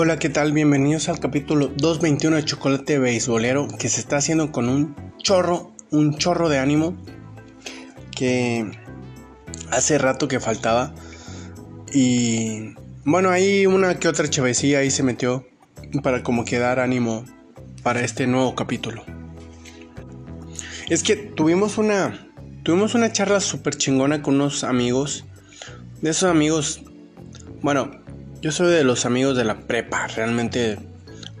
Hola, ¿qué tal? Bienvenidos al capítulo 221 de Chocolate Beisbolero que se está haciendo con un chorro, un chorro de ánimo que hace rato que faltaba. Y bueno, ahí una que otra chavecilla ahí se metió para como que dar ánimo para este nuevo capítulo. Es que tuvimos una tuvimos una charla súper chingona con unos amigos. De esos amigos, bueno, yo soy de los amigos de la prepa. Realmente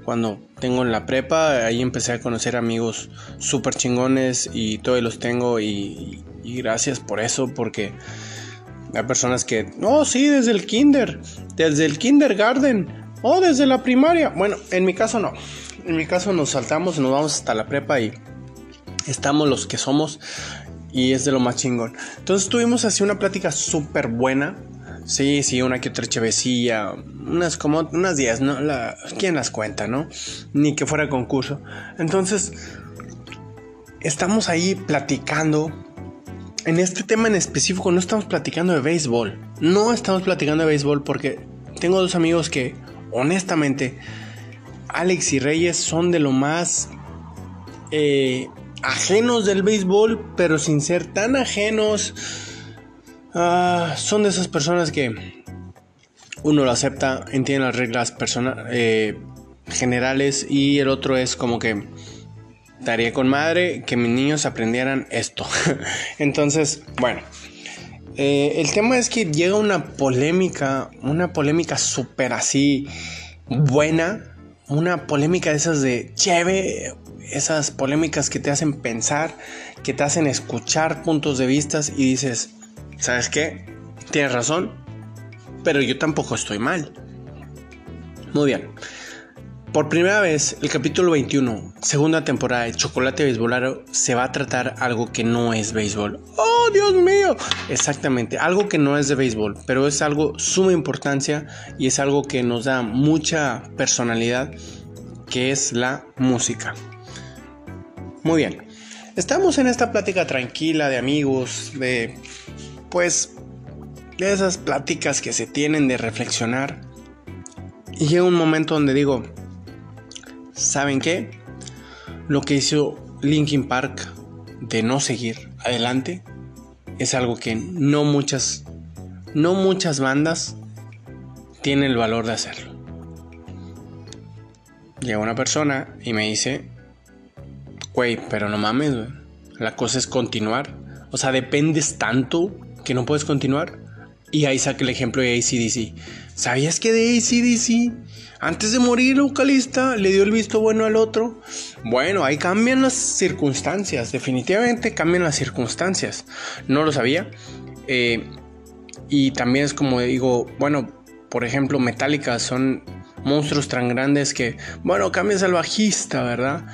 cuando tengo en la prepa, ahí empecé a conocer amigos súper chingones y todos los tengo y, gracias por eso porque hay personas que, no, sí, desde el kinder, desde el kindergarten, o desde la primaria. Bueno, en mi caso no. En mi caso nos saltamos y nos vamos hasta la prepa y estamos los que somos y es de lo más chingón. Entonces tuvimos así una plática súper buena Sí, sí, una que otra chevecilla, unas como unas 10, ¿no? ¿Quién las cuenta, no? Ni que fuera concurso. Entonces, estamos ahí platicando. En este tema en específico no estamos platicando de béisbol. No estamos platicando de béisbol porque tengo dos amigos que, honestamente, Alex y Reyes son de lo más eh, ajenos del béisbol, pero sin ser tan ajenos Ah, son de esas personas que uno lo acepta, entiende las reglas eh, generales y el otro es como que daría con madre que mis niños aprendieran esto. Entonces, bueno, eh, el tema es que llega una polémica, una polémica súper así buena, una polémica de esas de cheve, esas polémicas que te hacen pensar, que te hacen escuchar puntos de vista y dices, ¿sabes qué? Tienes razón, pero yo tampoco estoy mal. Muy bien. Por primera vez, el capítulo 21, segunda temporada de Chocolate Beisbolaro, se va a tratar algo que no es béisbol. ¡Oh, Dios mío! Exactamente, algo que no es de béisbol, pero es algo suma importancia y es algo que nos da mucha personalidad, que es la música. Muy bien, estamos en esta plática tranquila de amigos, de pues de esas pláticas que se tienen de reflexionar. Y llega un momento donde digo, ¿saben qué? Lo que hizo Linkin Park de no seguir adelante es algo que no muchas no muchas bandas tienen el valor de hacerlo. Llega una persona y me dice, güey, pero no mames, la cosa es continuar. O sea, dependes tanto que no puedes continuar. Y ahí saca el ejemplo de ACDC. ¿Sabías que de ACDC, antes de morir el le dio el visto bueno al otro? Bueno, ahí cambian las circunstancias. Definitivamente cambian las circunstancias. No lo sabía. Eh, y también es como digo, bueno, por ejemplo, Metallica son monstruos tan grandes que, bueno, cambias al bajista, ¿verdad?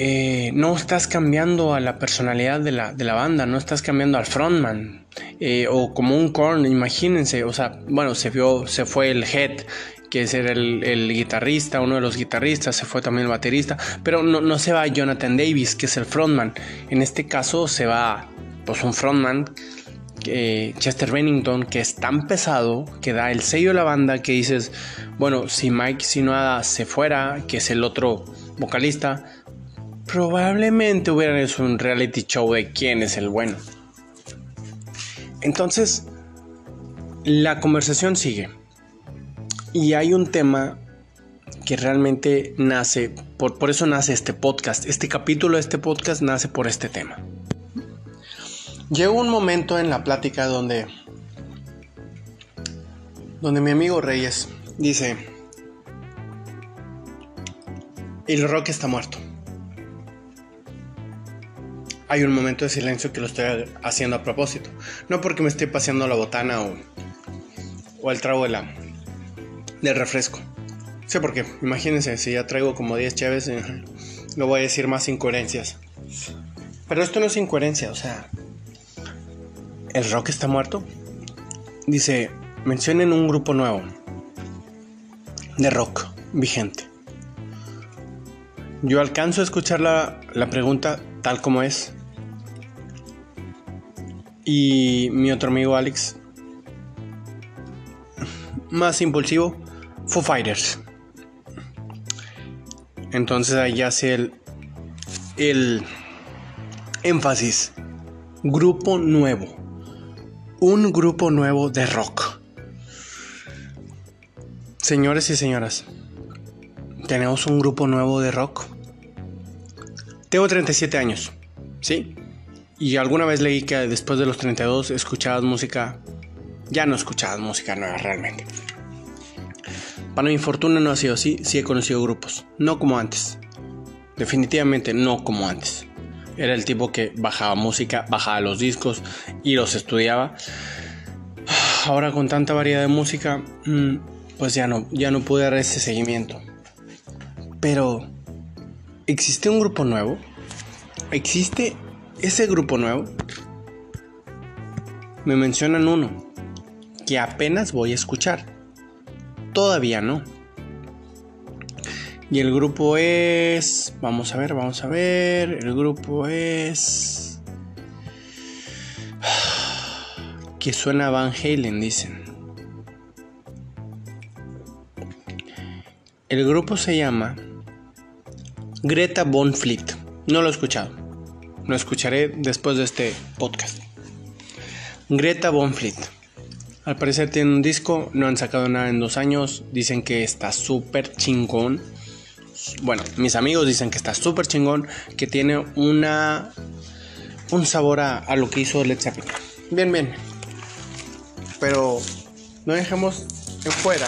Eh, no estás cambiando a la personalidad de la, banda, no estás cambiando al frontman. Eh, o como un corn, imagínense, o sea, bueno, se vio, se fue el head, que es el, el, guitarrista, uno de los guitarristas, se fue también el baterista, pero no, se va Jonathan Davis, que es el frontman. En este caso se va, pues, un frontman, eh, Chester Bennington, que es tan pesado, que da el sello de la banda, que dices, bueno, si Mike Sinoada se fuera, que es el otro vocalista, probablemente hubieran hecho un reality show de quién es el bueno. Entonces, la conversación sigue. Y hay un tema que realmente nace, por, por eso nace este podcast. Este capítulo de este podcast nace por este tema. Llegó un momento en la plática donde, donde mi amigo Reyes dice, el rock está muerto hay un momento de silencio que lo estoy haciendo a propósito. No porque me esté paseando la botana o, o el trago de la, del refresco. Sí, porque imagínense, si ya traigo como 10 chaves, eh, no voy a decir más incoherencias. Pero esto no es incoherencia, o sea, ¿el rock está muerto? Dice, mencionen un grupo nuevo de rock vigente. Yo alcanzo a escuchar la pregunta tal como es. Y mi otro amigo Alex, más impulsivo, Foo Fighters. Entonces ahí hace el, el énfasis. Grupo nuevo. Un grupo nuevo de rock. Señores y señoras, tenemos un grupo nuevo de rock. Tengo 37 años, ¿sí? Y alguna vez leí que después de los 32 escuchabas música... Ya no escuchabas música nueva realmente. Para mi fortuna no ha sido así, sí he conocido grupos, no como antes. Definitivamente no como antes. Era el tipo que bajaba música, bajaba los discos y los estudiaba. Ahora con tanta variedad de música, mm, pues ya no, ya no pude dar ese seguimiento. Pero, ¿existe un grupo nuevo? ¿Existe ese grupo nuevo? Me mencionan uno que apenas voy a escuchar. Todavía no. Y el grupo es... Vamos a ver, vamos a ver. El grupo es... Que suena Van Halen, dicen. El grupo se llama Greta Von Fleet. No lo he escuchado. Lo escucharé después de este podcast. Greta Von Fleet. Al parecer tiene un disco, no han sacado nada en dos años. Dicen que está súper chingón. Bueno, mis amigos dicen que está súper chingón. Que tiene una. Un sabor a, a lo que hizo Led Zeppelin. Bien, bien. Pero no dejemos en fuera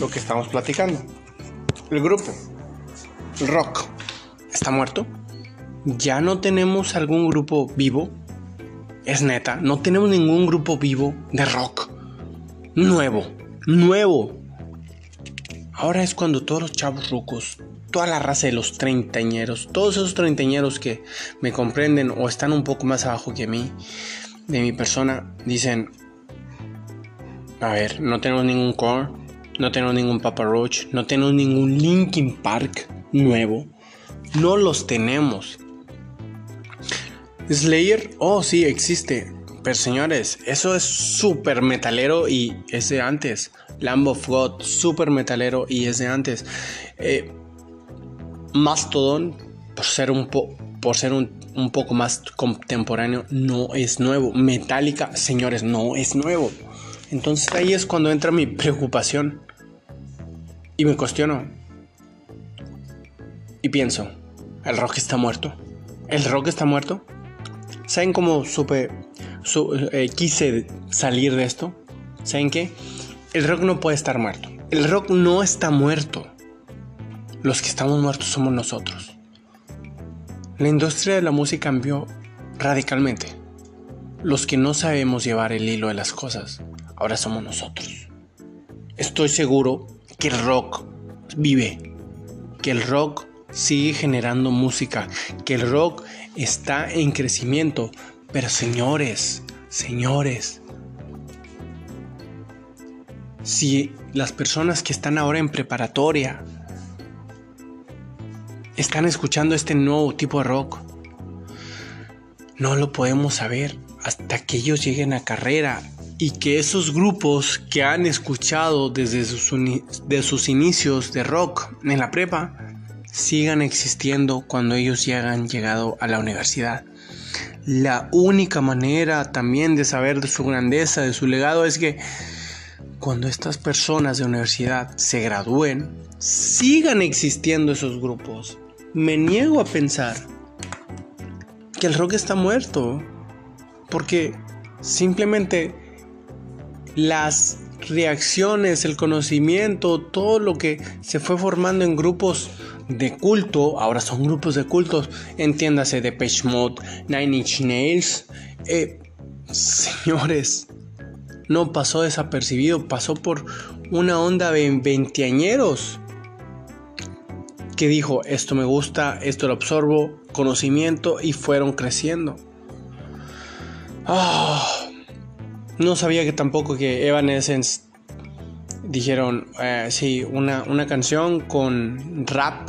lo que estamos platicando. El grupo, el rock, está muerto. Ya no tenemos algún grupo vivo. Es neta, no tenemos ningún grupo vivo de rock. Nuevo, nuevo. Ahora es cuando todos los chavos rucos, toda la raza de los treintañeros, todos esos treintañeros que me comprenden o están un poco más abajo que mí, de mi persona, dicen, a ver, no tenemos ningún core, no tengo ningún Papa Roach, no tengo ningún Linkin Park nuevo. No los tenemos. Slayer, oh sí, existe. Pero señores, eso es súper metalero y es de antes. Lamb of God, súper metalero y es de antes. Eh, Mastodon, por ser un, por ser un, un poco más contemporáneo, no es nuevo. Metallica, señores, no es nuevo. Entonces ahí es cuando entra mi preocupación. Y me cuestiono. Y pienso, ¿el rock está muerto? ¿El rock está muerto? ¿Saben cómo supe, eh, quise salir de esto? ¿Saben qué? El rock no puede estar muerto. El rock no está muerto. Los que estamos muertos somos nosotros. La industria de la música cambió radicalmente. Los que no sabemos llevar el hilo de las cosas, ahora somos nosotros. Estoy seguro que el rock vive, que el rock sigue generando música, que el rock está en crecimiento. Pero señores, señores, si las personas que están ahora en preparatoria están escuchando este nuevo tipo de rock, no lo podemos saber hasta que ellos lleguen a carrera y que esos grupos que han escuchado desde sus, sus inicios de rock en la prepa sigan existiendo cuando ellos ya han llegado a la universidad. La única manera también de saber de su grandeza, de su legado, es que cuando estas personas de universidad se gradúen, sigan existiendo esos grupos. Me niego a pensar que el rock está muerto, porque simplemente las reacciones, el conocimiento, todo lo que se fue formando en grupos de culto, ahora son grupos de cultos, entiéndase de Page Mode, Nine Inch Nails, eh, señores, no pasó desapercibido, pasó por una onda de veinteañeros que dijo, esto me gusta, esto lo absorbo, conocimiento y fueron creciendo. Ah, no sabía que tampoco que Evanescence dijeron, eh, sí, una, una canción con rap.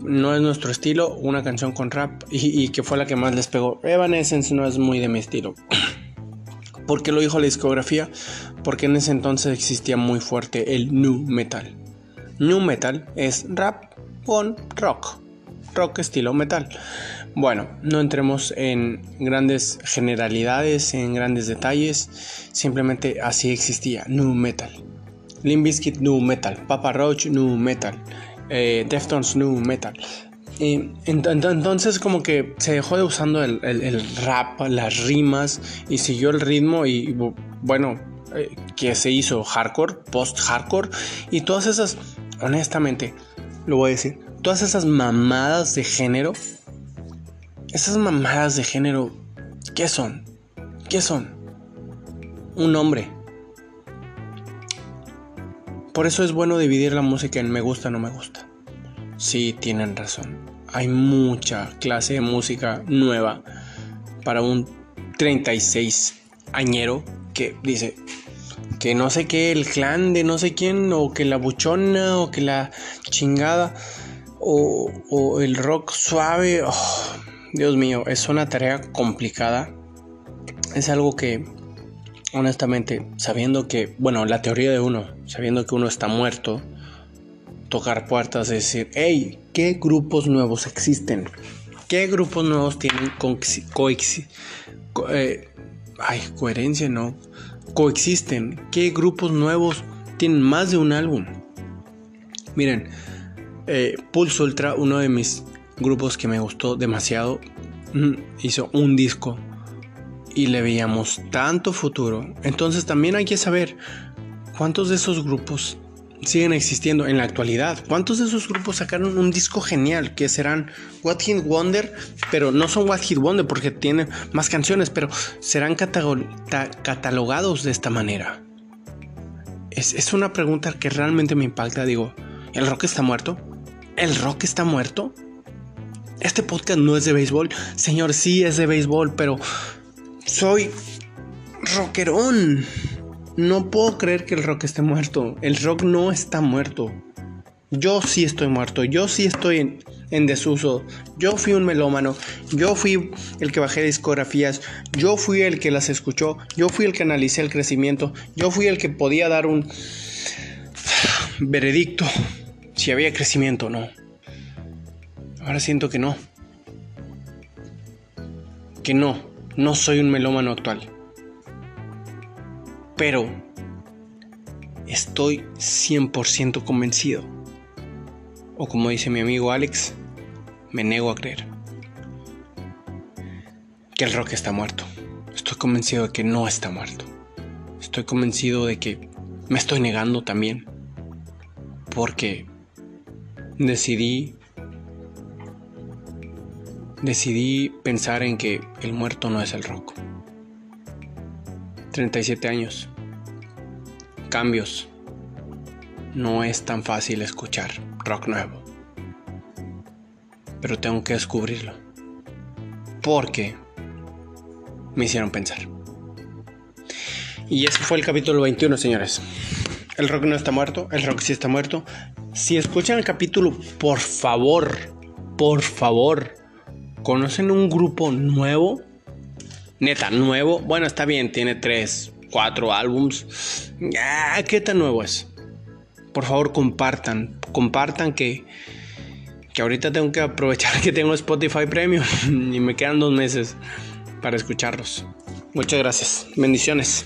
No es nuestro estilo, una canción con rap y, que fue la que más les pegó. Evanescence no es muy de mi estilo. ¿Por qué lo dijo la discografía? Porque en ese entonces existía muy fuerte el nu metal. Nu metal es rap con rock, rock estilo metal. Bueno, no entremos en grandes generalidades, en grandes detalles, simplemente así existía, nu metal. Limp Bizkit, nu metal. Papa Roach, nu metal. Eh, Deftones, nu metal. entonces como que se dejó de usando el, rap, las rimas y siguió el ritmo y bueno, eh, que se hizo hardcore, post-hardcore y todas esas, honestamente, lo voy a decir, todas esas mamadas de género, esas mamadas de género, ¿qué son? ¿Qué son? Un hombre por eso es bueno dividir la música en me gusta, no me gusta. Sí, tienen razón. Hay mucha clase de música nueva para un 36 añero que dice que no sé qué, el clan de no sé quién, o que la buchona, o que la chingada, o, el rock suave. Oh, Dios mío, es una tarea complicada. Es algo que honestamente, sabiendo que, bueno, la teoría de uno, sabiendo que uno está muerto, tocar puertas, decir, hey, ¿qué grupos nuevos existen? ¿Qué grupos nuevos tienen eh, ay, coherencia, no? Coexisten. ¿Qué grupos nuevos tienen más de un álbum? Miren, eh, Pulse Ultra, uno de mis grupos que me gustó demasiado, mm, hizo un disco y le veíamos tanto futuro, entonces también hay que saber cuántos de esos grupos siguen existiendo en la actualidad. ¿Cuántos de esos grupos sacaron un disco genial que serán What Hit Wonder? Pero no son What Hit Wonder porque tienen más canciones, pero serán catalogados de esta manera. Es, es una pregunta que realmente me impacta. Digo, ¿el rock está muerto? ¿El rock está muerto? Este podcast no es de béisbol. Señor, sí es de béisbol, pero soy rockerón. No puedo creer que el rock esté muerto. El rock no está muerto. Yo sí estoy muerto. Yo sí estoy en, desuso. Yo fui un melómano. Yo fui el que bajé discografías. Yo fui el que las escuchó. Yo fui el que analicé el crecimiento. Yo fui el que podía dar un veredicto si había crecimiento o no. Ahora siento que no. Que no no soy un melómano actual. Pero estoy 100% convencido. O como dice mi amigo Alex, me nego a creer. Que el rock está muerto. Estoy convencido de que no está muerto. Estoy convencido de que me estoy negando también. Porque decidí decidí pensar en que el muerto no es el rock. 37 años. Cambios. No es tan fácil escuchar rock nuevo. Pero tengo que descubrirlo. Porque me hicieron pensar. Y ese fue el capítulo 21, señores. El rock no está muerto, el rock sí está muerto. Si escuchan el capítulo, por favor, por favor, ¿Conocen un grupo nuevo? Neta, nuevo. Bueno, está bien, tiene tres, cuatro álbums. ¿Qué tan nuevo es? Por favor, compartan. Compartan que, que ahorita tengo que aprovechar que tengo Spotify Premium y me quedan dos meses para escucharlos. Muchas gracias. Bendiciones.